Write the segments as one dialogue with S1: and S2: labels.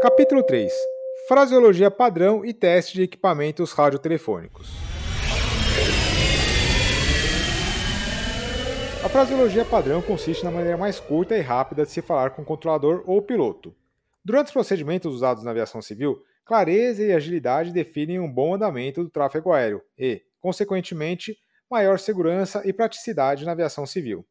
S1: Capítulo 3 Fraseologia padrão e teste de equipamentos radiotelefônicos. A fraseologia padrão consiste na maneira mais curta e rápida de se falar com o controlador ou piloto. Durante os procedimentos usados na aviação civil, clareza e agilidade definem um bom andamento do tráfego aéreo e, consequentemente, maior segurança e praticidade na aviação civil.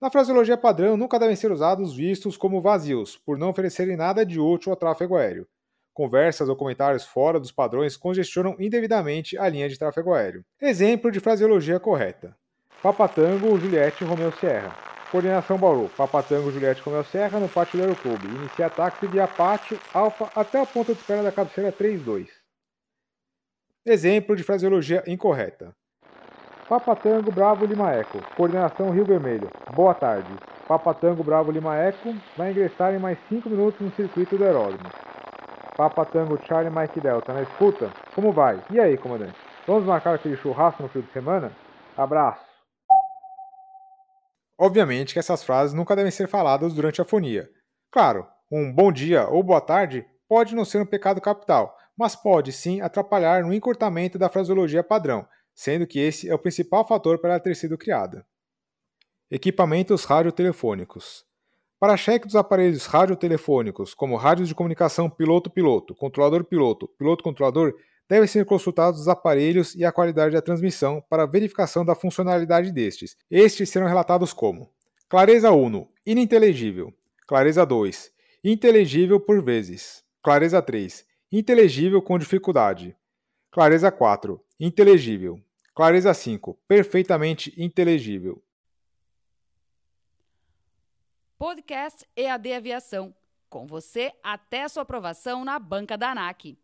S1: Na fraseologia padrão, nunca devem ser usados vistos como vazios, por não oferecerem nada de útil ao tráfego aéreo. Conversas ou comentários fora dos padrões congestionam indevidamente a linha de tráfego aéreo. Exemplo de fraseologia correta: Papatango, Juliette, Romeu Serra. Coordenação Bauru, Papatango, Juliette, Romeu Serra no pátio do Aeroclube. Inicia táxi via pátio, alfa, até a ponta de espera da cabeceira 32. Exemplo de fraseologia incorreta. Papatango Bravo Lima Eco. Coordenação Rio Vermelho. Boa tarde. Papatango Bravo Lima Eco vai ingressar em mais 5 minutos no circuito do aeródromo. Papatango Charlie Mike Delta na escuta? Como vai? E aí, comandante? Vamos marcar aquele churrasco no fim de semana? Abraço. Obviamente que essas frases nunca devem ser faladas durante a fonia. Claro, um bom dia ou boa tarde pode não ser um pecado capital, mas pode sim atrapalhar no encurtamento da fraseologia padrão, sendo que esse é o principal fator para ela ter sido criada. Equipamentos radiotelefônicos. Para cheque dos aparelhos radiotelefônicos, como rádios de comunicação piloto-piloto, controlador-piloto, piloto-controlador, devem ser consultados os aparelhos e a qualidade da transmissão para verificação da funcionalidade destes. Estes serão relatados como clareza 1, ininteligível, clareza 2, inteligível por vezes, clareza 3, inteligível com dificuldade, clareza 4, inteligível, Clareza 5. Perfeitamente inteligível.
S2: Podcast EAD Aviação. Com você até sua aprovação na banca da ANAC.